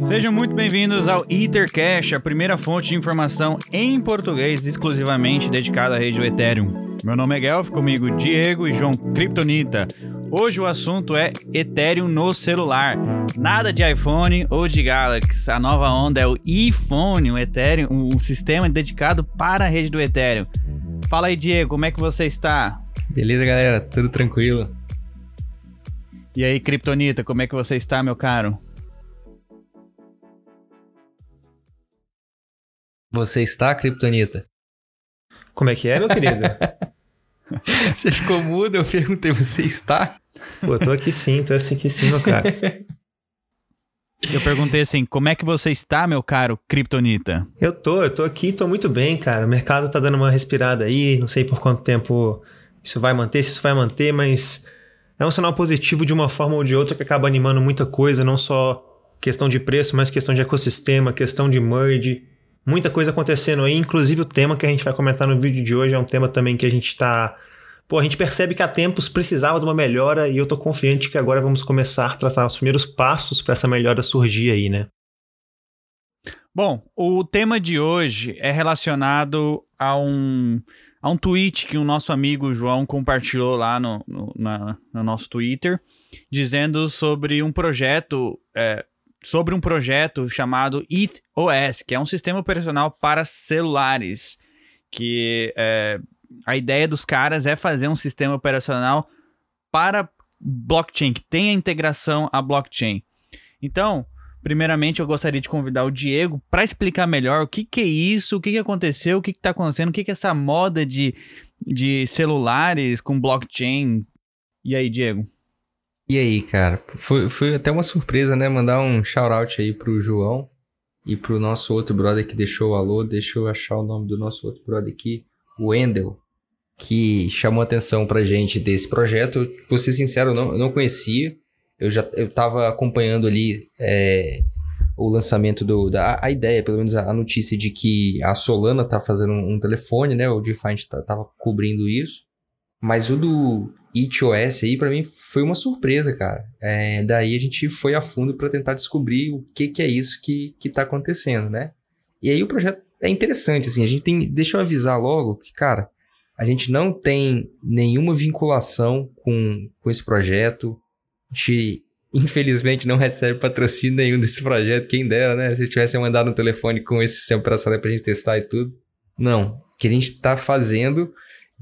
Sejam muito bem-vindos ao Ethercash, a primeira fonte de informação em português exclusivamente dedicada à rede do Ethereum. Meu nome é Guelph, comigo Diego e João Kryptonita. Hoje o assunto é Ethereum no celular. Nada de iPhone ou de Galaxy. A nova onda é o iPhone, o Ethereum, um sistema dedicado para a rede do Ethereum. Fala aí, Diego, como é que você está? Beleza, galera? Tudo tranquilo? E aí, Kryptonita, como é que você está, meu caro? Você está, Kryptonita? Como é que é, meu querido? você ficou mudo, eu perguntei, você está? Pô, eu tô aqui sim, tô assim aqui sim, meu cara. Eu perguntei assim, como é que você está, meu caro Kryptonita? Eu tô, eu tô aqui, tô muito bem, cara. O mercado tá dando uma respirada aí, não sei por quanto tempo isso vai manter, se isso vai manter, mas é um sinal positivo de uma forma ou de outra que acaba animando muita coisa, não só questão de preço, mas questão de ecossistema, questão de merge, muita coisa acontecendo aí, inclusive o tema que a gente vai comentar no vídeo de hoje é um tema também que a gente está Pô, a gente percebe que há tempos precisava de uma melhora e eu tô confiante que agora vamos começar a traçar os primeiros passos para essa melhora surgir aí, né? Bom, o tema de hoje é relacionado a um, a um tweet que o nosso amigo João compartilhou lá no, no, na, no nosso Twitter, dizendo sobre um projeto, é, sobre um projeto chamado ETHOS, que é um sistema operacional para celulares, que é, a ideia dos caras é fazer um sistema operacional para blockchain, que tenha integração à blockchain. Então, primeiramente eu gostaria de convidar o Diego para explicar melhor o que, que é isso, o que, que aconteceu, o que está acontecendo, o que, que é essa moda de, de celulares com blockchain. E aí, Diego? E aí, cara? Foi, foi até uma surpresa, né? Mandar um shout-out aí pro João e pro nosso outro brother que deixou o alô. Deixa eu achar o nome do nosso outro brother aqui. O Wendel que chamou atenção pra gente desse projeto. vou ser sincero, eu não, eu não conhecia. Eu já eu tava acompanhando ali é, o lançamento do. Da, a ideia, pelo menos a, a, notícia de que a Solana tá fazendo um, um telefone, né? O Defiant tá, tava cobrindo isso. Mas o do EatOS aí, para mim, foi uma surpresa, cara. É, daí a gente foi a fundo para tentar descobrir o que, que é isso que, que tá acontecendo, né? E aí o projeto é interessante, assim. A gente tem. Deixa eu avisar logo que, cara, a gente não tem nenhuma vinculação com, com esse projeto. A gente, infelizmente, não recebe patrocínio nenhum desse projeto. Quem dera, né? Se tivessem mandado um telefone com esse sistema operacional pra gente testar e tudo. Não. O que a gente está fazendo,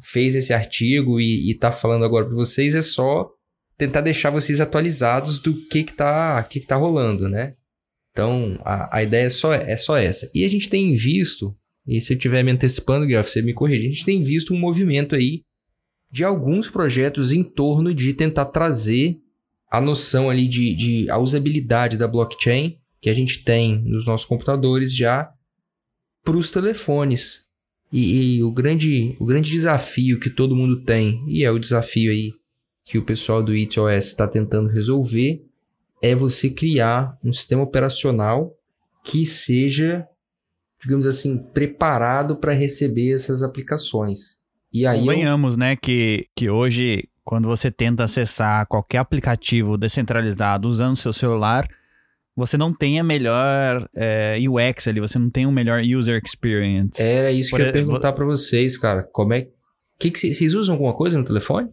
fez esse artigo e, está falando agora para vocês é só tentar deixar vocês atualizados do que que tá, que que tá rolando, né? Então, a, a ideia é só, é só essa. E a gente tem visto e se eu estiver me antecipando, Guilherme, você me corrige. A gente tem visto um movimento aí de alguns projetos em torno de tentar trazer a noção ali de, de a usabilidade da blockchain que a gente tem nos nossos computadores já para os telefones. E, e, o, grande, o grande desafio que todo mundo tem, e é o desafio aí que o pessoal do EatOS está tentando resolver, é você criar um sistema operacional que seja digamos assim, preparado para receber essas aplicações. E aí Convenhamos, eu... né, que, que hoje, quando você tenta acessar qualquer aplicativo descentralizado usando seu celular, você não tem a melhor é, eh, UX ali, você não tem o melhor user experience. Era isso Por que eu ia perguntar para vocês, cara. Como é que, que vocês usam alguma coisa no telefone?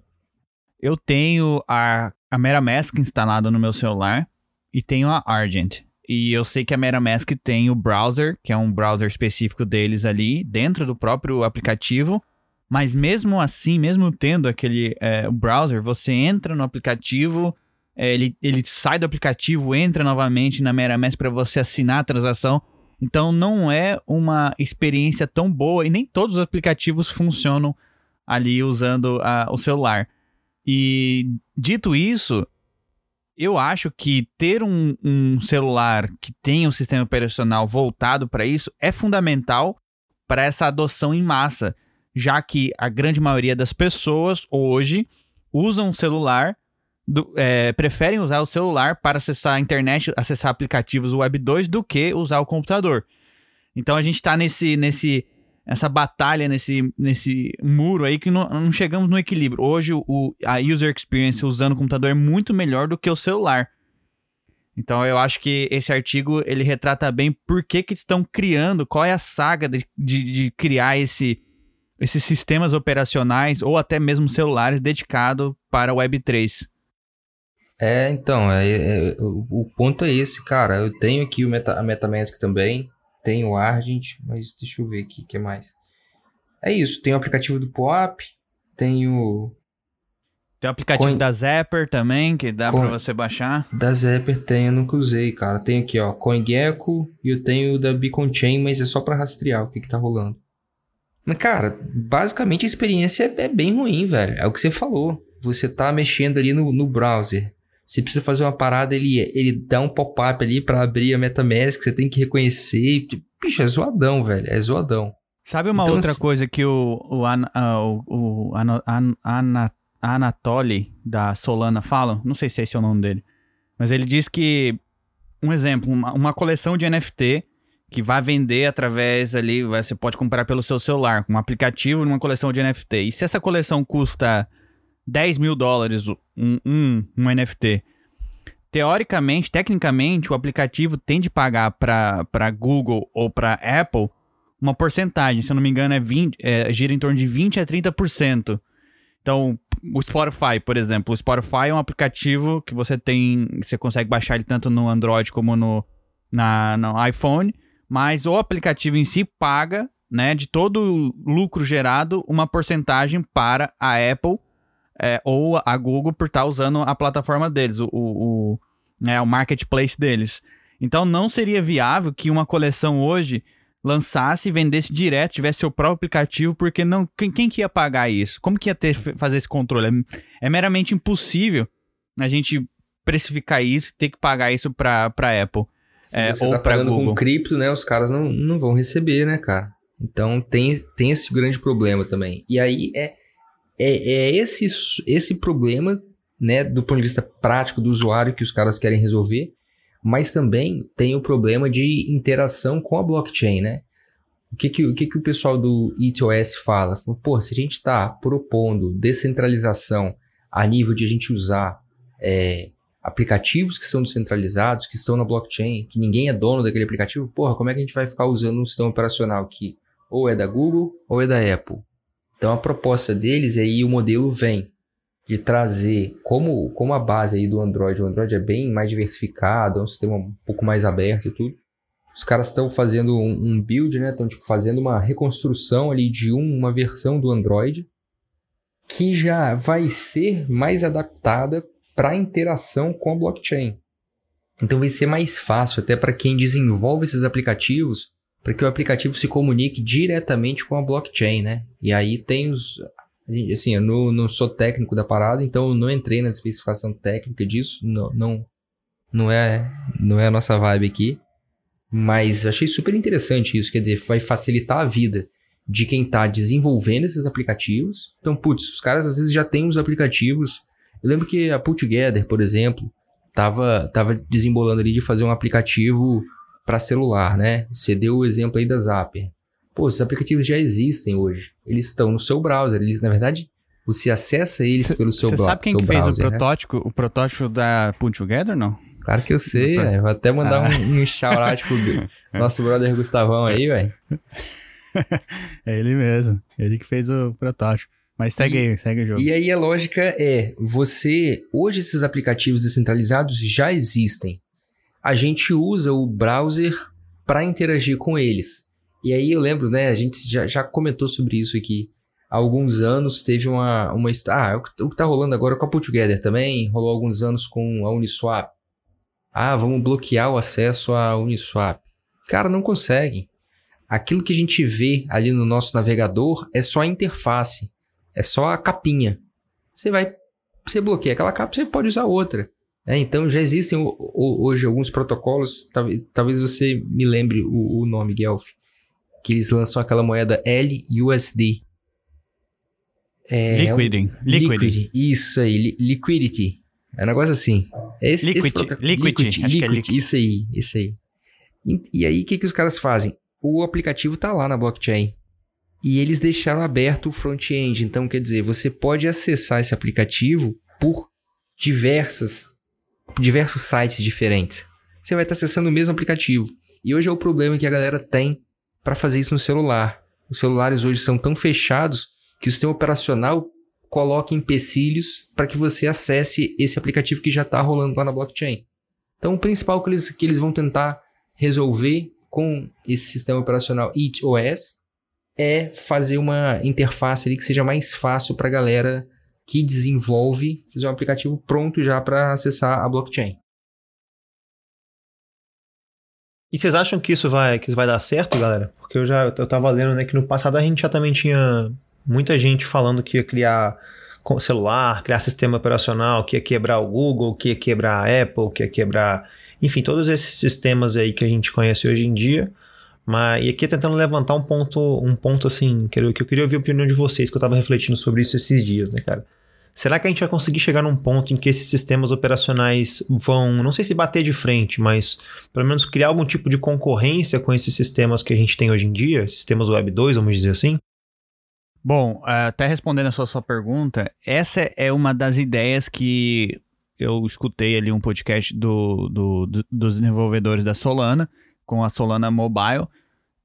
Eu tenho a, a MetaMask instalada no meu celular e tenho a Argent. E eu sei que a MetaMask tem o browser, que é um browser específico deles ali, dentro do próprio aplicativo. Mas mesmo assim, mesmo tendo aquele é, browser, você entra no aplicativo, é, ele, ele sai do aplicativo, entra novamente na MetaMask para você assinar a transação. Então não é uma experiência tão boa e nem todos os aplicativos funcionam ali usando a, o celular. E dito isso, eu acho que ter um, um celular que tenha um sistema operacional voltado para isso é fundamental para essa adoção em massa, já que a grande maioria das pessoas hoje usam o celular, do, é, preferem usar o celular para acessar a internet, acessar aplicativos Web 2 do que usar o computador. Então a gente está nesse, nesse essa batalha nesse, nesse muro aí que não, não chegamos no equilíbrio. Hoje o, a user experience usando o computador é muito melhor do que o celular. Então eu acho que esse artigo ele retrata bem por que, que estão criando, qual é a saga de, de, de criar esse, esses sistemas operacionais ou até mesmo celulares dedicados para Web3. É, então, é, é, o, o, ponto é esse, cara. Eu tenho aqui o Meta, a Metamask também, tenho o Argent, mas deixa eu ver aqui o que mais. É isso, tem o aplicativo do POAP, tenho. Tem o aplicativo Coin... da Zapper também, que dá Coin... pra você baixar. Da Zapper tem, eu nunca usei, cara. Tem aqui, ó, CoinGecko e eu tenho o da Beacon Chain, mas é só para rastrear o que, que tá rolando. Mas, cara, basicamente a experiência é, é bem ruim, velho. É o que você falou. Você tá mexendo ali no, no browser você precisa fazer uma parada, ele, ele dá um pop-up ali para abrir a MetaMask, você tem que reconhecer. Tipo, bicho, é zoadão, velho. É zoadão. Sabe uma então, outra assim... coisa que o, o, An, uh, o, o An, An, An, Anatoly da Solana fala? Não sei se esse é o nome dele. Mas ele diz que, um exemplo, uma, uma coleção de NFT que vai vender através ali, você pode comprar pelo seu celular, com um aplicativo numa coleção de NFT. E se essa coleção custa 10 mil dólares um, um, um NFT. Teoricamente, tecnicamente, o aplicativo tem de pagar para Google ou para Apple uma porcentagem, se eu não me engano, é 20, é, gira em torno de 20 a 30%. Então, o Spotify, por exemplo, o Spotify é um aplicativo que você tem, você consegue baixar ele tanto no Android como no, na, no iPhone, mas o aplicativo em si paga, né, de todo o lucro gerado, uma porcentagem para a Apple é, ou a Google por estar tá usando a plataforma deles, o, o, o, né, o marketplace deles. Então não seria viável que uma coleção hoje lançasse e vendesse direto, tivesse seu próprio aplicativo, porque não quem, quem que ia pagar isso? Como que ia ter fazer esse controle? É, é meramente impossível a gente precificar isso, ter que pagar isso para para Apple. Se é, você ou tá pagando Google. com cripto, né? Os caras não, não vão receber, né, cara? Então tem, tem esse grande problema também. E aí é é, é esse, esse problema, né, do ponto de vista prático do usuário que os caras querem resolver, mas também tem o problema de interação com a blockchain, né? O que, que, o, que, que o pessoal do ETOS fala? fala Pô, se a gente está propondo descentralização a nível de a gente usar é, aplicativos que são descentralizados, que estão na blockchain, que ninguém é dono daquele aplicativo, porra, como é que a gente vai ficar usando um sistema operacional que ou é da Google ou é da Apple? Então a proposta deles aí o modelo vem de trazer como, como a base aí do Android, o Android é bem mais diversificado, é um sistema um pouco mais aberto e tudo. Os caras estão fazendo um, um, build, né? Estão tipo, fazendo uma reconstrução ali de um, uma versão do Android que já vai ser mais adaptada para interação com a blockchain. Então vai ser mais fácil até para quem desenvolve esses aplicativos para que o aplicativo se comunique diretamente com a blockchain, né? E aí tem os. Assim, eu não, não sou técnico da parada, então eu não entrei na especificação técnica disso, não, não, não, é, não é a nossa vibe aqui. Mas achei super interessante isso, quer dizer, vai facilitar a vida de quem está desenvolvendo esses aplicativos. Então, putz, os caras às vezes já têm os aplicativos. Eu lembro que a Put Together, por exemplo, tava, tava desembolando ali de fazer um aplicativo para celular, né? Você deu o exemplo aí da Zapper. Pô, esses aplicativos já existem hoje. Eles estão no seu browser. Eles, na verdade, você acessa eles pelo seu, browser. Você sabe quem que fez browser, o protótipo, né? o protótipo da Put Together, não? Claro que eu sei, é. Vou até mandar ah. um, um shout-out pro nosso brother Gustavão aí, velho. é ele mesmo. Ele que fez o protótipo. Mas segue e, aí, segue o jogo. E aí a lógica é, você... Hoje esses aplicativos descentralizados já existem a gente usa o browser para interagir com eles. E aí eu lembro, né, a gente já, já comentou sobre isso aqui. Há alguns anos teve uma. uma ah, o que está rolando agora com a Put Together também, rolou alguns anos com a Uniswap. Ah, vamos bloquear o acesso à Uniswap. Cara, não consegue. Aquilo que a gente vê ali no nosso navegador é só a interface, é só a capinha. Você vai, você bloqueia aquela capa, você pode usar outra. É, então já existem hoje alguns protocolos, talvez, você me lembre o, o nome, Guelph, que eles lançam aquela moeda LUSD. É, Liquiding. Um, liquid. Isso aí, li, liquidity. É um negócio assim. Esse, liquid, esse liquid, liquid, liquid, é liquid, isso aí, isso aí. E, e aí, o que, que os caras fazem? O aplicativo está lá na blockchain. E eles deixaram aberto o front-end. Então, quer dizer, você pode acessar esse aplicativo por diversas diversos sites diferentes. você vai estar acessando o mesmo aplicativo. E hoje é o problema que a galera tem para fazer isso no celular. Os celulares hoje são tão fechados que o sistema operacional coloca empecilhos para que você acesse esse aplicativo que já está rolando lá na blockchain. Então, o principal que eles, que eles vão tentar resolver com esse sistema operacional EatOS é fazer uma interface ali que seja mais fácil para a galera que desenvolve fazer um aplicativo pronto já para acessar a blockchain. E vocês acham que isso vai, que isso vai dar certo, galera? Porque eu já eu tava lendo né, que no passado a gente já também tinha muita gente falando que ia criar celular, criar sistema operacional, que ia quebrar o Google, que ia quebrar a Apple, que ia quebrar, enfim, todos esses sistemas aí que a gente conhece hoje em dia. Mas e aqui tentando levantar um ponto, um ponto assim, que eu, que eu queria ouvir a opinião de vocês, que eu tava refletindo sobre isso esses dias, né, cara? Será que a gente vai conseguir chegar num ponto em que esses sistemas operacionais vão, não sei se bater de frente, mas pelo menos criar algum tipo de concorrência com esses sistemas que a gente tem hoje em dia, sistemas Web 2, vamos dizer assim? Bom, até respondendo a sua, sua pergunta, essa é uma das ideias que eu escutei ali um podcast do, do, do, dos desenvolvedores da Solana, com a Solana Mobile,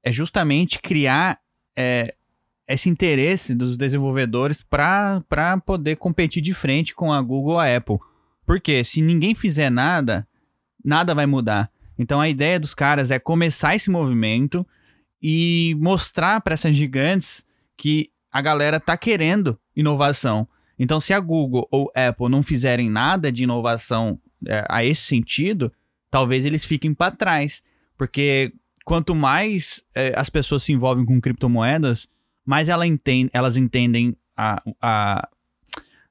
é justamente criar é, esse interesse dos desenvolvedores para poder competir de frente com a Google ou a Apple. Porque se ninguém fizer nada, nada vai mudar. Então a ideia dos caras é começar esse movimento e mostrar para essas gigantes que a galera tá querendo inovação. Então se a Google ou Apple não fizerem nada de inovação é, a esse sentido, talvez eles fiquem para trás. Porque quanto mais é, as pessoas se envolvem com criptomoedas, mais ela entende, elas entendem a, a,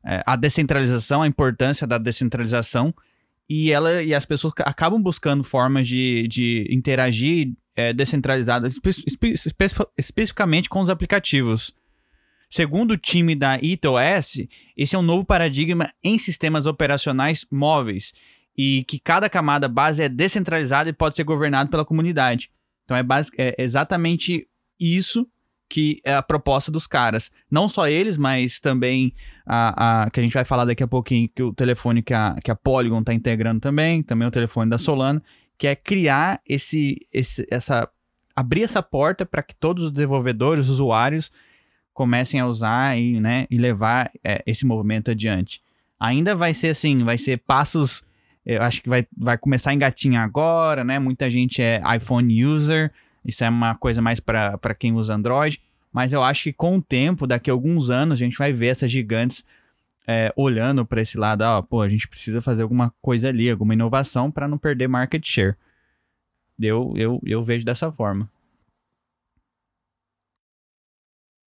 é, a descentralização, a importância da descentralização, e, ela, e as pessoas acabam buscando formas de, de interagir é, descentralizadas, espe espe especificamente com os aplicativos. Segundo o time da EatOS, esse é um novo paradigma em sistemas operacionais móveis e que cada camada base é descentralizada e pode ser governado pela comunidade. Então é, é exatamente isso que é a proposta dos caras. Não só eles, mas também a, a, que a gente vai falar daqui a pouquinho, que o telefone que a, que a Polygon está integrando também, também o telefone da Solana, que é criar esse, esse essa abrir essa porta para que todos os desenvolvedores, os usuários comecem a usar e, né, e levar é, esse movimento adiante. Ainda vai ser assim, vai ser passos eu acho que vai, vai começar a engatinhar agora, né? Muita gente é iPhone user, isso é uma coisa mais para quem usa Android. Mas eu acho que com o tempo, daqui a alguns anos, a gente vai ver essas gigantes é, olhando para esse lado. Ah, pô, a gente precisa fazer alguma coisa ali, alguma inovação para não perder market share. Eu, eu, eu vejo dessa forma.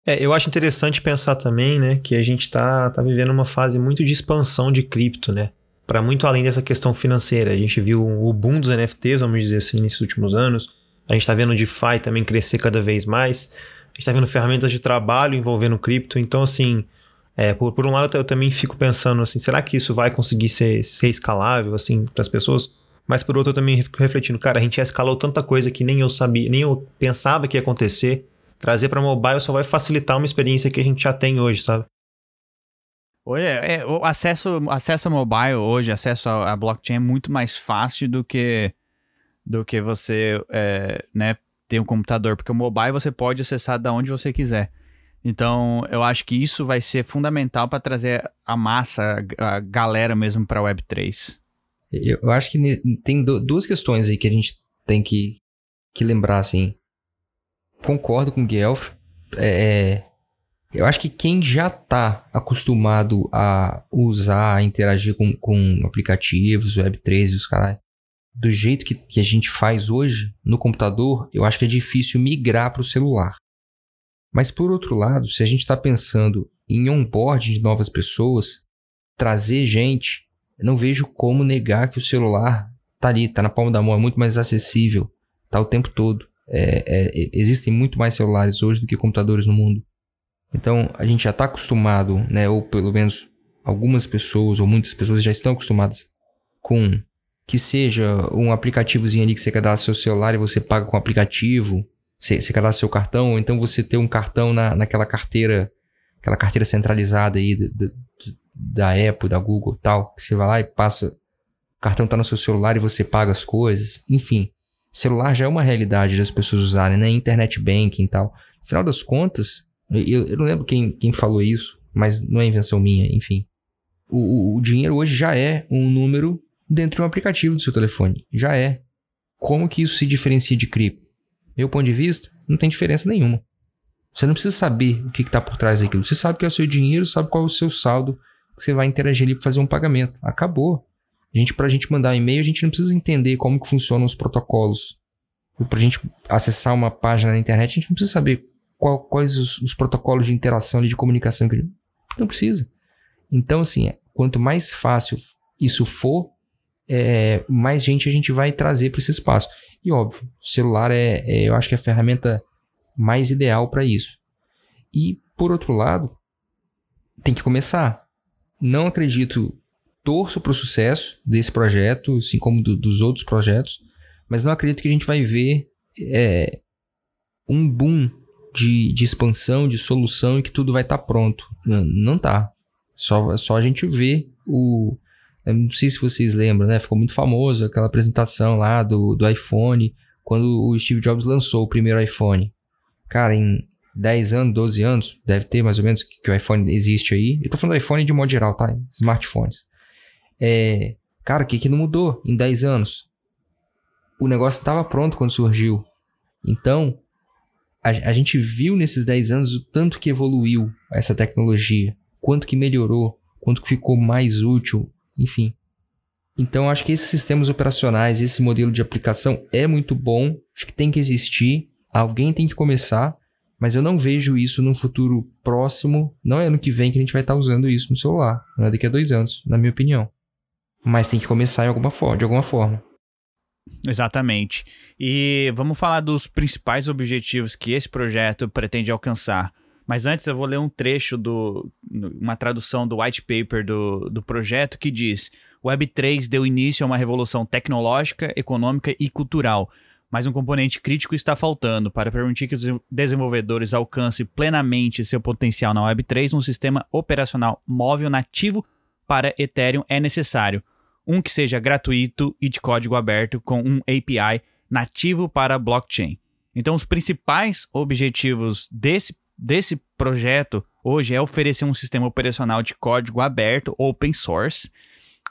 É, eu acho interessante pensar também, né, que a gente está tá vivendo uma fase muito de expansão de cripto, né? Para muito além dessa questão financeira. A gente viu o boom dos NFTs, vamos dizer assim, nesses últimos anos. A gente está vendo o DeFi também crescer cada vez mais. A gente está vendo ferramentas de trabalho envolvendo cripto. Então, assim, é, por, por um lado eu também fico pensando assim, será que isso vai conseguir ser, ser escalável assim para as pessoas? Mas por outro eu também fico refletindo, cara, a gente já escalou tanta coisa que nem eu sabia, nem eu pensava que ia acontecer. Trazer para mobile só vai facilitar uma experiência que a gente já tem hoje, sabe? Oi, é, é, o acesso, acesso a mobile hoje, acesso a blockchain é muito mais fácil do que do que você é, né, ter um computador, porque o mobile você pode acessar da onde você quiser. Então, eu acho que isso vai ser fundamental para trazer a massa, a galera mesmo para a Web3. Eu acho que tem duas questões aí que a gente tem que, que lembrar, assim. Concordo com o Guelph. É, é, eu acho que quem já está acostumado a usar, a interagir com, com aplicativos, Web3 e os caras, do jeito que, que a gente faz hoje no computador, eu acho que é difícil migrar para o celular. Mas por outro lado, se a gente está pensando em onboarding de novas pessoas, trazer gente, não vejo como negar que o celular tá ali, tá na palma da mão, é muito mais acessível, tá o tempo todo. É, é, existem muito mais celulares hoje do que computadores no mundo. Então a gente já está acostumado, né, ou pelo menos algumas pessoas ou muitas pessoas já estão acostumadas com que seja um aplicativozinho ali que você cadastra seu celular e você paga com o aplicativo, você, você cadastra seu cartão, ou então você ter um cartão na, naquela carteira, aquela carteira centralizada aí da, da, Apple, da Google tal, que você vai lá e passa cartão tá no seu celular e você paga as coisas. Enfim, celular já é uma realidade das pessoas usarem, né? Internet banking e tal. No final das contas, eu, eu não lembro quem, quem falou isso, mas não é invenção minha, enfim. O, o, o dinheiro hoje já é um número dentro de um aplicativo do seu telefone. Já é. Como que isso se diferencia de cripto? Meu ponto de vista, não tem diferença nenhuma. Você não precisa saber o que está por trás daquilo. Você sabe que é o seu dinheiro, sabe qual é o seu saldo que você vai interagir ali para fazer um pagamento. Acabou. A gente, para a gente mandar um e-mail, a gente não precisa entender como que funcionam os protocolos. Para a gente acessar uma página na internet, a gente não precisa saber qual, quais os, os, protocolos de interação e de comunicação que não precisa. Então, assim, quanto mais fácil isso for, é, mais gente a gente vai trazer para esse espaço. E óbvio, o celular é, é, eu acho que é a ferramenta mais ideal para isso. E por outro lado, tem que começar. Não acredito, torço para o sucesso desse projeto, assim como do, dos outros projetos, mas não acredito que a gente vai ver é, um boom de, de expansão, de solução e que tudo vai estar tá pronto. Não, não tá. Só, só a gente vê o. não sei se vocês lembram, né? Ficou muito famoso aquela apresentação lá do, do iPhone, quando o Steve Jobs lançou o primeiro iPhone. Cara, em 10 anos, 12 anos, deve ter mais ou menos que, que o iPhone existe aí. Eu tô falando do iPhone de modo geral, tá? Smartphones. É, cara, o que, que não mudou em 10 anos? O negócio estava pronto quando surgiu. Então, a, a gente viu nesses 10 anos o tanto que evoluiu essa tecnologia, quanto que melhorou, quanto que ficou mais útil, enfim. Então, acho que esses sistemas operacionais, esse modelo de aplicação é muito bom, acho que tem que existir, alguém tem que começar, mas eu não vejo isso num futuro próximo, não é ano que vem que a gente vai estar usando isso no celular, não é daqui a dois anos, na minha opinião. Mas tem que começar em alguma forma, de alguma forma. Exatamente. E vamos falar dos principais objetivos que esse projeto pretende alcançar. Mas antes eu vou ler um trecho do uma tradução do white paper do, do projeto que diz: Web3 deu início a uma revolução tecnológica, econômica e cultural, mas um componente crítico está faltando para permitir que os desenvolvedores alcancem plenamente seu potencial na Web3. Um sistema operacional móvel nativo para Ethereum é necessário um que seja gratuito e de código aberto com um API nativo para blockchain. Então, os principais objetivos desse, desse projeto hoje é oferecer um sistema operacional de código aberto, open source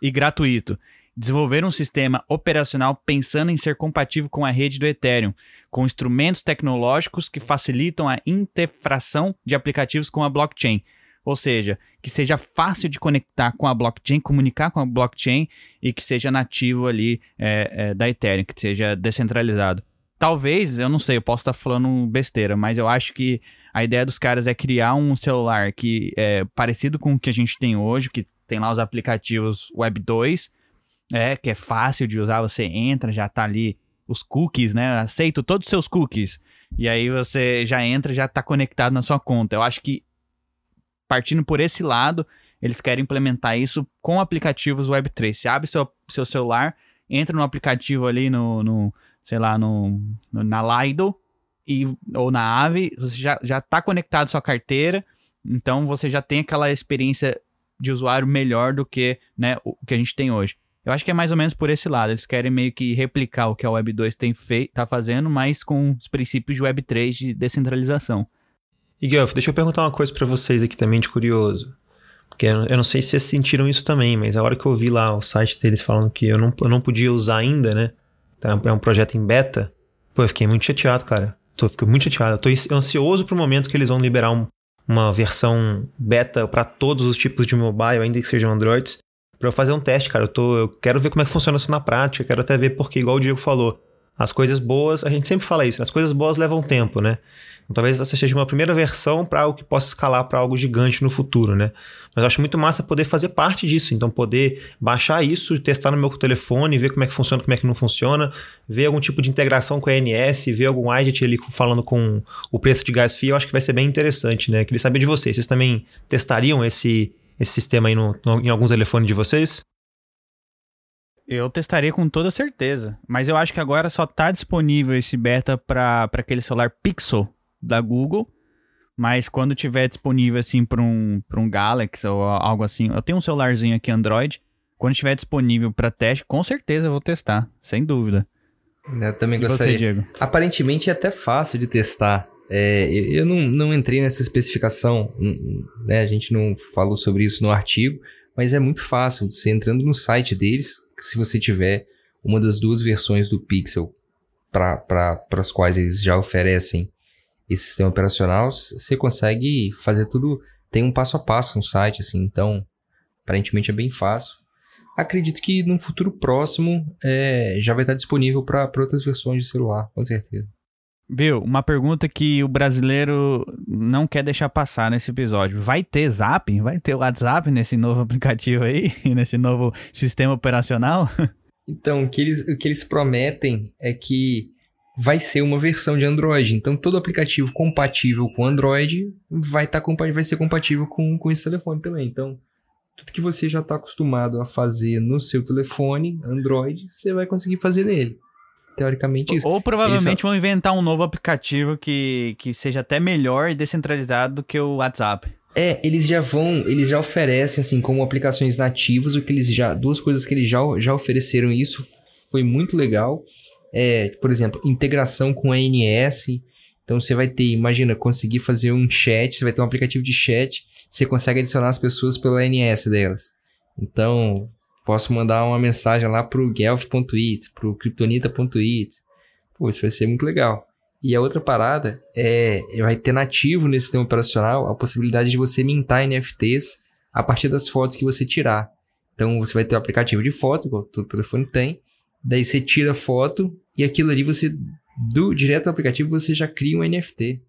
e gratuito. Desenvolver um sistema operacional pensando em ser compatível com a rede do Ethereum, com instrumentos tecnológicos que facilitam a integração de aplicativos com a blockchain, ou seja, que seja fácil de conectar com a blockchain, comunicar com a blockchain e que seja nativo ali é, é, da Ethereum, que seja descentralizado. Talvez, eu não sei, eu posso estar falando besteira, mas eu acho que a ideia dos caras é criar um celular que é parecido com o que a gente tem hoje, que tem lá os aplicativos Web 2, é, que é fácil de usar, você entra, já tá ali os cookies, né? Aceito todos os seus cookies. E aí você já entra, já tá conectado na sua conta. Eu acho que partindo por esse lado, eles querem implementar isso com aplicativos Web3. Você abre seu, seu celular, entra no aplicativo ali no, no sei lá, no, no, na Lido e, ou na Ave, você já, já tá conectado à sua carteira, então você já tem aquela experiência de usuário melhor do que né, o que a gente tem hoje. Eu acho que é mais ou menos por esse lado. Eles querem meio que replicar o que a Web 2 tem feito, tá fazendo, mas com os princípios de Web 3 de descentralização. E deixa eu perguntar uma coisa para vocês aqui também de curioso. Porque eu não sei se vocês sentiram isso também, mas a hora que eu vi lá o site deles falando que eu não, eu não podia usar ainda, né? Então, é um projeto em beta. Pô, eu fiquei muito chateado, cara. Tô, fiquei muito chateado. Tô ansioso pro momento que eles vão liberar um, uma versão beta para todos os tipos de mobile, ainda que sejam Androids, para eu fazer um teste, cara. Eu, tô, eu quero ver como é que funciona isso na prática. Quero até ver porque, igual o Diego falou, as coisas boas, a gente sempre fala isso, as coisas boas levam tempo, né? Então, talvez essa seja uma primeira versão para algo que possa escalar para algo gigante no futuro, né? Mas eu acho muito massa poder fazer parte disso. Então, poder baixar isso, testar no meu telefone, ver como é que funciona, como é que não funciona, ver algum tipo de integração com a ANS, ver algum widget ali falando com o preço de gás fio, eu acho que vai ser bem interessante, né? Queria saber de vocês. Vocês também testariam esse, esse sistema aí no, no, em algum telefone de vocês? Eu testaria com toda certeza. Mas eu acho que agora só está disponível esse beta para aquele celular Pixel da Google. Mas quando tiver disponível assim para um, um Galaxy ou algo assim, eu tenho um celularzinho aqui Android, Quando estiver disponível para teste, com certeza eu vou testar, sem dúvida. Eu também E gostaria. você, Diego? Aparentemente é até fácil de testar. É, eu não, não entrei nessa especificação, né? A gente não falou sobre isso no artigo, mas é muito fácil. Você entrando no site deles, se você tiver uma das duas versões do Pixel para as quais eles já oferecem esse sistema operacional, você consegue fazer tudo. Tem um passo a passo no site, assim, então aparentemente é bem fácil. Acredito que num futuro próximo é, já vai estar disponível para outras versões de celular, com certeza. Viu? Uma pergunta que o brasileiro não quer deixar passar nesse episódio. Vai ter Zap? Vai ter WhatsApp nesse novo aplicativo aí? Nesse novo sistema operacional? Então, o que, eles, o que eles prometem é que vai ser uma versão de Android. Então, todo aplicativo compatível com Android vai, tá, vai ser compatível com, com esse telefone também. Então, tudo que você já está acostumado a fazer no seu telefone, Android, você vai conseguir fazer nele. Teoricamente, isso. Ou provavelmente vão inventar um novo aplicativo que, que seja até melhor e descentralizado do que o WhatsApp. É, eles já vão, eles já oferecem, assim, como aplicações nativas, o que eles já, duas coisas que eles já, já ofereceram, e isso foi muito legal. É, por exemplo, integração com a ANS. Então você vai ter, imagina, conseguir fazer um chat, você vai ter um aplicativo de chat, você consegue adicionar as pessoas pelo ANS delas. Então, posso mandar uma mensagem lá pro Guelph.it, pro Kryptonita.it. Pô, isso vai ser muito legal. E a outra parada é vai ter nativo nesse sistema operacional a possibilidade de você mintar NFTs a partir das fotos que você tirar. Então você vai ter o aplicativo de foto, igual todo telefone tem. Daí você tira a foto e aquilo ali você do direto do aplicativo você já cria um NFT.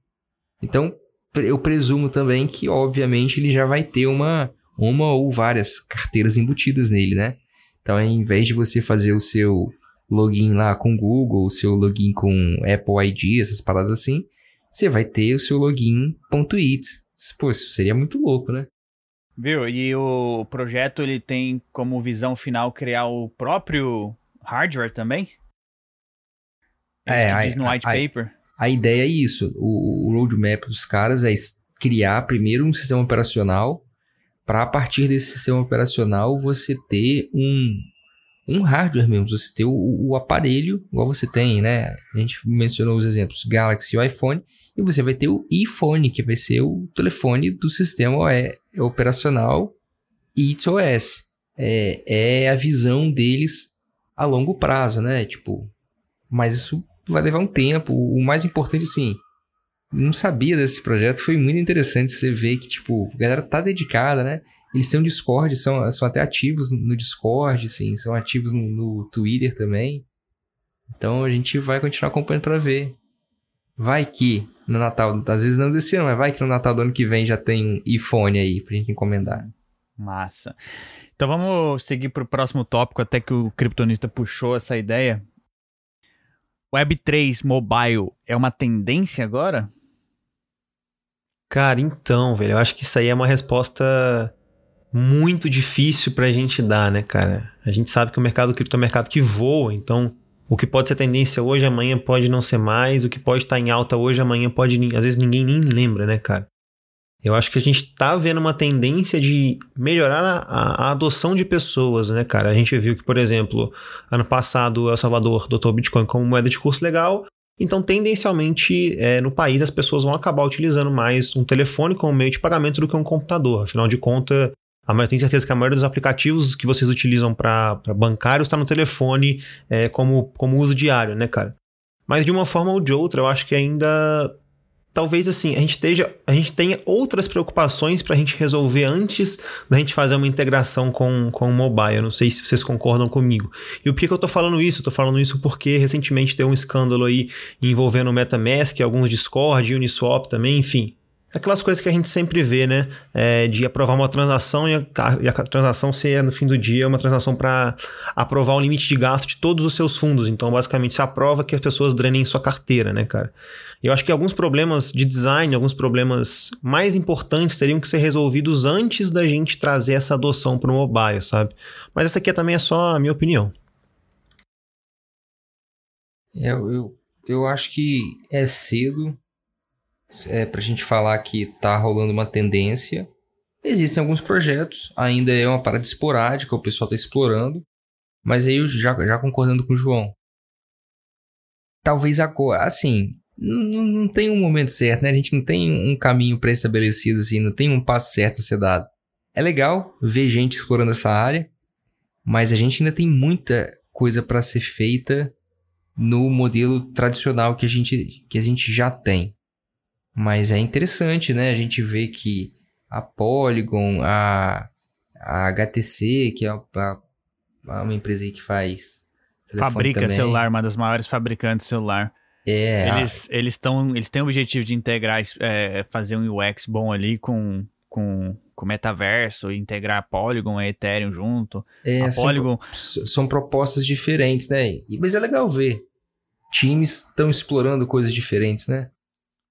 Então eu presumo também que obviamente ele já vai ter uma uma ou várias carteiras embutidas nele, né? Então, ao invés de você fazer o seu login lá com Google, o seu login com Apple ID, essas paradas assim, você vai ter o seu login .it. Pô, isso seria muito louco, né? Viu? E o projeto ele tem como visão final criar o próprio hardware também? É, É, isso que aí- diz no white aí- paper. A ideia é isso. O, o roadmap dos caras é criar primeiro um sistema operacional para a partir desse sistema operacional você ter um, um hardware mesmo, você ter o, o aparelho, igual você tem, né? A gente mencionou os exemplos Galaxy e iPhone, e você vai ter o iPhone, que vai ser o telefone do sistema OE operacional iOS. É, é a visão deles a longo prazo, né? Tipo, mas isso vai levar um tempo. O mais importante, assim, não sabia desse projeto, foi muito interessante você ver que, tipo, a galera tá dedicada, né? Eles têm um Discord, são, são até ativos no Discord, assim, são ativos no, no Twitter também. Então a gente vai continuar acompanhando pra ver. Vai que no Natal, às vezes não desse ano, mas vai que no Natal do ano que vem já tem um iPhone aí pra gente encomendar. Massa. Então vamos seguir para o próximo tópico, até que o Kryptonita puxou essa ideia. Web3 mobile é uma tendência agora? Cara, então, velho, eu acho que isso aí é uma resposta muito difícil pra gente dar, né, cara? A gente sabe que o mercado cripto é um mercado que voa, então o que pode ser tendência hoje, amanhã pode não ser mais, o que pode estar em alta hoje, amanhã pode. Às vezes ninguém nem lembra, né, cara? Eu acho que a gente tá vendo uma tendência de melhorar a, a- a adoção de pessoas, né, cara? A gente viu que, por exemplo, ano passado El Salvador adotou o Bitcoin como moeda de curso legal, então, tendencialmente, é, no país, as pessoas vão acabar utilizando mais um telefone como meio de pagamento do que um computador. Afinal de contas, maioria, tenho certeza que a maioria dos aplicativos que vocês utilizam para bancários está no telefone é, como, como uso diário, né, cara? Mas de uma forma ou de outra, eu acho que ainda. Talvez assim, a gente, esteja, a gente tenha outras preocupações para a gente resolver antes da gente fazer uma integração com, com o mobile. Eu não sei se vocês concordam comigo. E o que, que eu tô falando isso? Tô falando isso porque recentemente teve um escândalo aí envolvendo o MetaMask, alguns Discord, Uniswap também, enfim. Aquelas coisas que a gente sempre vê, né? É, de aprovar uma transação e a, e a transação ser, no fim do dia, uma transação para aprovar o limite de gasto de todos os seus fundos. Então, basicamente, se aprova que as pessoas drenem sua carteira, né, cara? Eu acho que alguns problemas de design, alguns problemas mais importantes teriam que ser resolvidos antes da gente trazer essa adoção para o mobile, sabe? Mas essa aqui também é só a minha opinião. É, eu, eu, eu acho que é cedo é, pra gente falar que tá rolando uma tendência. Existem alguns projetos, ainda é uma parada esporádica, o pessoal está explorando, mas aí eu já, já concordando com o João. Talvez agora, assim, não, não tem um momento certo, né? A gente não tem um caminho pré-estabelecido, assim, não tem um passo certo a ser dado. É legal ver gente explorando essa área, mas a gente ainda tem muita coisa para ser feita no modelo tradicional que a gente, que a gente já tem. Mas é interessante, né? A gente vê que a Polygon, a, a HTC, que é a, a, uma empresa aí que faz. Fabrica também. celular, uma das maiores fabricantes de celular. É. Eles, eles, tão, eles têm o objetivo de integrar, é, fazer um UX bom ali com, com, com metaverso, integrar a Polygon e Ethereum junto. É, a são, Polygon... são propostas diferentes, né? Mas é legal ver. Times estão explorando coisas diferentes, né?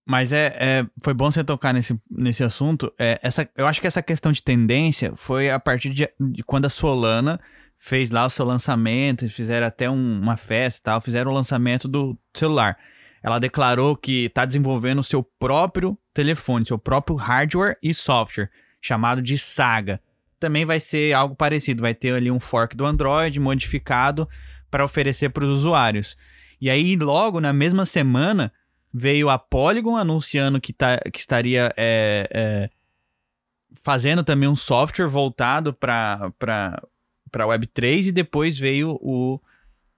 Mas é, é, foi bom você tocar nesse, nesse assunto. É, essa, eu acho que essa questão de tendência foi a partir de, de quando a Solana fez lá o seu lançamento, fizeram até um, uma festa e tal, fizeram o lançamento do celular. Ela declarou que está desenvolvendo o seu próprio telefone, seu próprio hardware e software, chamado de Saga. Também vai ser algo parecido, vai ter ali um fork do Android modificado para oferecer para os usuários. E aí, logo na mesma semana, veio a Polygon anunciando que, tá, que estaria é, é, fazendo também um software voltado para Web3 e depois veio o,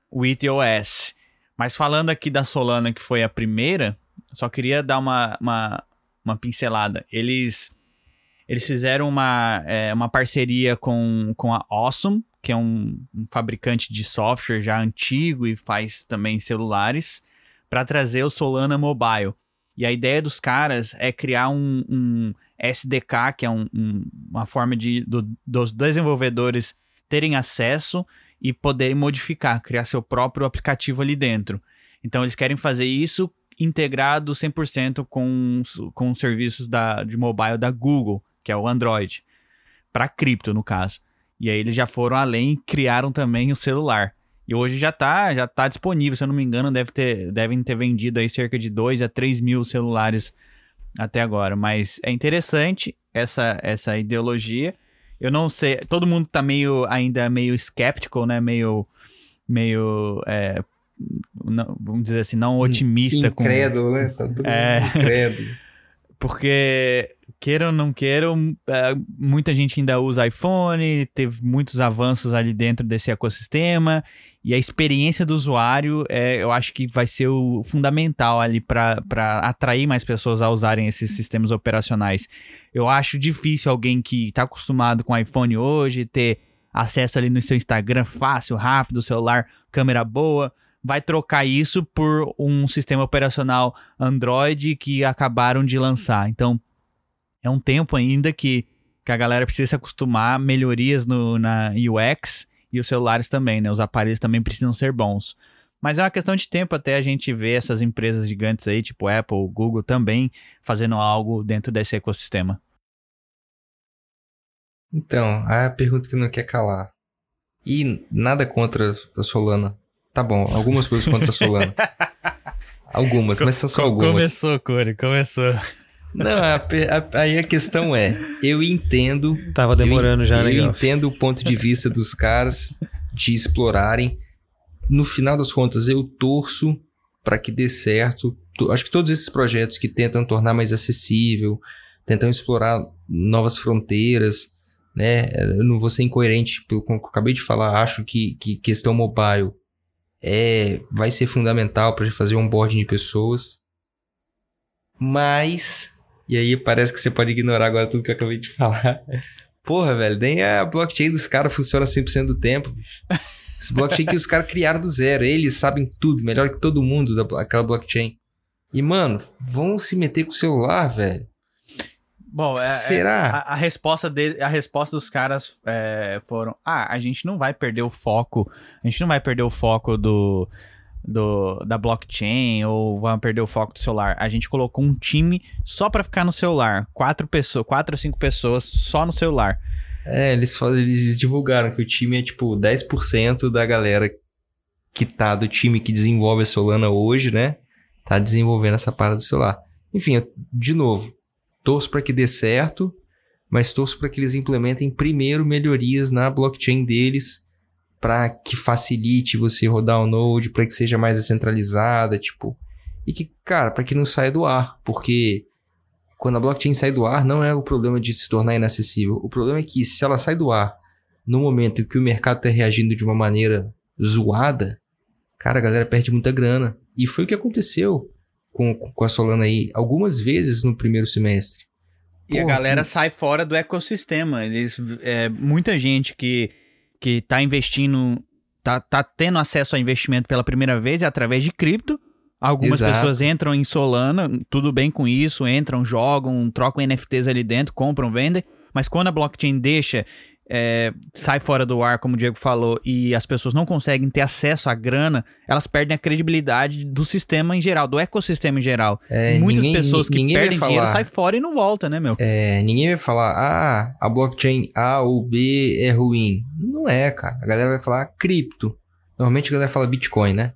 o ETOS. Mas falando aqui da Solana, que foi a primeira, só queria dar uma, uma, uma pincelada. Eles, eles fizeram uma, é, uma parceria com, com a Awesome, que é um, um fabricante de software já antigo e faz também celulares para trazer o Solana Mobile. E a ideia dos caras é criar um, um SDK, que é um, um, uma forma de do, dos desenvolvedores terem acesso e poderem modificar, criar seu próprio aplicativo ali dentro. Então eles querem fazer isso integrado 100% com, com os serviços da, de mobile da Google, que é o Android, para cripto no caso. E aí eles já foram além e criaram também o celular. E hoje já tá, já tá disponível, se eu não me engano, deve ter, devem ter vendido aí cerca de 2 a 3 mil celulares até agora. Mas é interessante essa, essa ideologia. Eu não sei, todo mundo tá meio, ainda meio escéptico, né? Meio, meio, é, não, vamos dizer assim, não otimista. Incrédulo, com, né? Tá todo é, incrédulo. Porque queiram ou não queiram, é, muita gente ainda usa iPhone, teve muitos avanços ali dentro desse ecossistema, e a experiência do usuário, é, eu acho que vai ser o fundamental ali para atrair mais pessoas a usarem esses sistemas operacionais. Eu acho difícil alguém que está acostumado com iPhone hoje ter acesso ali no seu Instagram fácil, rápido, celular, câmera boa, vai trocar isso por um sistema operacional Android que acabaram de lançar. Então, é um tempo ainda que, que a galera precisa se acostumar, melhorias no, na UX e os celulares também, né? Os aparelhos também precisam ser bons. Mas é uma questão de tempo até a gente ver essas empresas gigantes aí, tipo Apple, Google, também fazendo algo dentro desse ecossistema. Então, a pergunta que não quer calar. E nada contra a Solana. Tá bom, algumas coisas contra a Solana. algumas, mas são só algumas. Começou, Corey, começou. Não, a, a, aí a questão é, eu entendo. Tava demorando eu, já, Eu entendo o ponto de vista dos caras de explorarem. No final das contas, eu torço para que dê certo. Acho que todos esses projetos que tentam tornar mais acessível, tentam explorar novas fronteiras, né? Eu não vou ser incoerente pelo que eu acabei de falar. Acho que, que questão mobile é, vai ser fundamental para fazer um onboarding de pessoas. Mas e aí parece que você pode ignorar agora tudo que eu acabei de falar. Porra, velho, nem a blockchain dos caras funciona 100% do tempo, bicho. Esse blockchain que os caras criaram do zero. Eles sabem tudo, melhor que todo mundo daquela blockchain. E, mano, vão se meter com o celular, velho. Bom, é, será? É, a, a, resposta dele, a resposta dos caras é, foram: ah, a gente não vai perder o foco, a gente não vai perder o foco do do, da blockchain ou vão perder o foco do celular. A gente colocou um time só para ficar no celular. Quatro pessoas, quatro ou cinco pessoas só no celular. É, eles, eles divulgaram que o time é tipo 10% da galera que tá do time que desenvolve a Solana hoje, né? Tá desenvolvendo essa parada do celular. Enfim, eu, de novo, torço para que dê certo, mas torço para que eles implementem primeiro melhorias na blockchain deles para que facilite você rodar o node, para que seja mais descentralizada, tipo, e que, cara, para que não saia do ar, porque quando a blockchain sai do ar não é o problema de se tornar inacessível. O problema é que se ela sai do ar no momento em que o mercado está reagindo de uma maneira zoada, cara, a galera perde muita grana. E foi o que aconteceu com, com a Solana aí algumas vezes no primeiro semestre. E a galera sai fora do ecossistema. Eles, é, muita gente que, que tá investindo, tá, tá tendo acesso a investimento pela primeira vez é através de cripto. Algumas Exato. pessoas entram em Solana, tudo bem com isso, entram, jogam, trocam NFTs ali dentro, compram, vendem. Mas quando a blockchain deixa é, sai fora do ar, como o Diego falou, e as pessoas não conseguem ter acesso à grana, elas perdem a credibilidade do sistema em geral, do ecossistema em geral. É, Muitas ninguém, pessoas que perdem falar, dinheiro saem fora e não volta, né, meu? É, ninguém vai falar, ah, a blockchain A ou B é ruim. Não é, cara. A galera vai falar cripto. Normalmente a galera fala Bitcoin, né?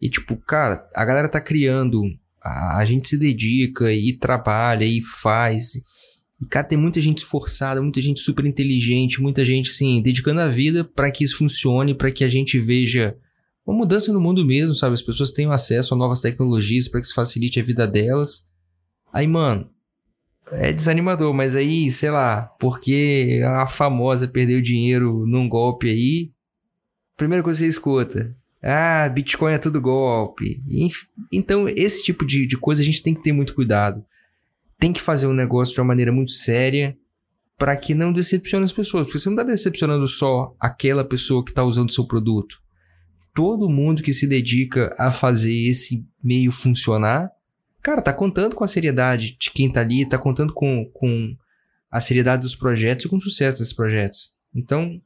E tipo, cara, a galera tá criando, a, a gente se dedica e trabalha e faz e, cara, tem muita gente esforçada, muita gente super inteligente, muita gente, assim, dedicando a vida para que isso funcione, para que a gente veja uma mudança no mundo mesmo, sabe? As pessoas tenham acesso a novas tecnologias para que isso facilite a vida delas. Aí, mano, é desanimador, mas aí, sei lá, porque a famosa perdeu dinheiro num golpe aí, primeira coisa que você escuta, ah, Bitcoin é tudo golpe. Então, esse tipo de, de coisa a gente tem que ter muito cuidado tem que fazer um negócio de uma maneira muito séria para que não decepcione as pessoas. Porque você não está decepcionando só aquela pessoa que está usando o seu produto. Todo mundo que se dedica a fazer esse meio funcionar, cara, tá contando com a seriedade de quem tá ali, tá contando com, com a seriedade dos projetos e com o sucesso desses projetos. Então,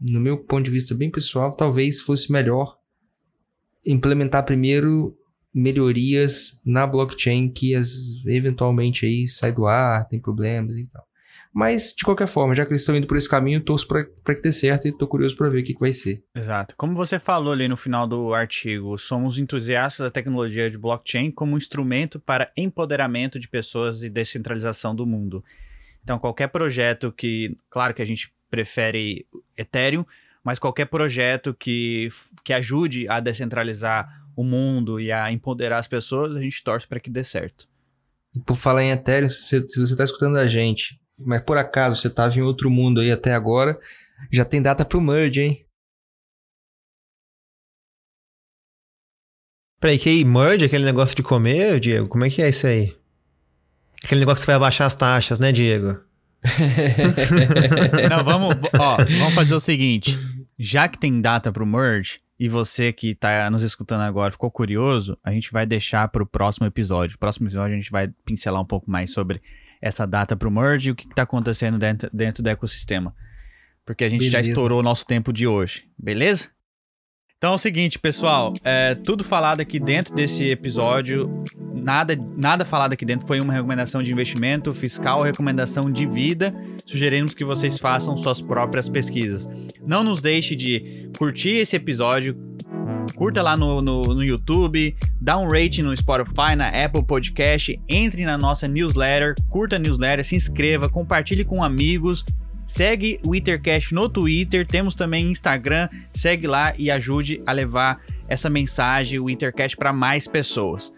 no meu ponto de vista bem pessoal, talvez fosse melhor implementar primeiro melhorias na blockchain que as, eventualmente aí sai do ar, tem problemas e tal. Mas, de qualquer forma, já que eles estão indo por esse caminho, torço para que dê certo e estou curioso para ver o que, que vai ser. Exato. Como você falou ali no final do artigo, somos entusiastas da tecnologia de blockchain como instrumento para empoderamento de pessoas e descentralização do mundo. Então, qualquer projeto que, claro que a gente prefere Ethereum, mas qualquer projeto que, que ajude a descentralizar o mundo e a empoderar as pessoas, a gente torce para que dê certo. E por falar em Ethereum, se você, se você tá escutando a gente, mas por acaso você estava em outro mundo aí até agora, já tem data pro merge, hein? Peraí, que merge, aquele negócio de comer, Diego? Como é que é isso aí? Aquele negócio que vai abaixar as taxas, né, Diego? Não, vamos, ó, vamos fazer o seguinte. Já que tem data pro merge, e você que está nos escutando agora ficou curioso, a gente vai deixar para o próximo episódio. No próximo episódio a gente vai pincelar um pouco mais sobre essa data para o merge e o que está acontecendo dentro, dentro do ecossistema. Porque a gente beleza. já estourou o nosso tempo de hoje, beleza? Então é o seguinte, pessoal, é, tudo falado aqui dentro desse episódio, nada, nada falado aqui dentro foi uma recomendação de investimento fiscal, recomendação de vida. Sugerimos que vocês façam suas próprias pesquisas. Não nos deixe de curtir esse episódio, curta lá no, no, no, YouTube, dá um rating no Spotify, na Apple Podcast, entre na nossa newsletter, curta a newsletter, se inscreva, compartilhe com amigos. Segue o Ethercast no Twitter, temos também Instagram, segue lá e ajude a levar essa mensagem, o Ethercast, para mais pessoas.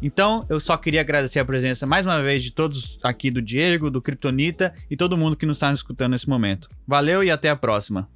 Então, eu só queria agradecer a presença mais uma vez de todos aqui do Diego, do Kryptonita e todo mundo que nos está escutando nesse momento. Valeu e até a próxima.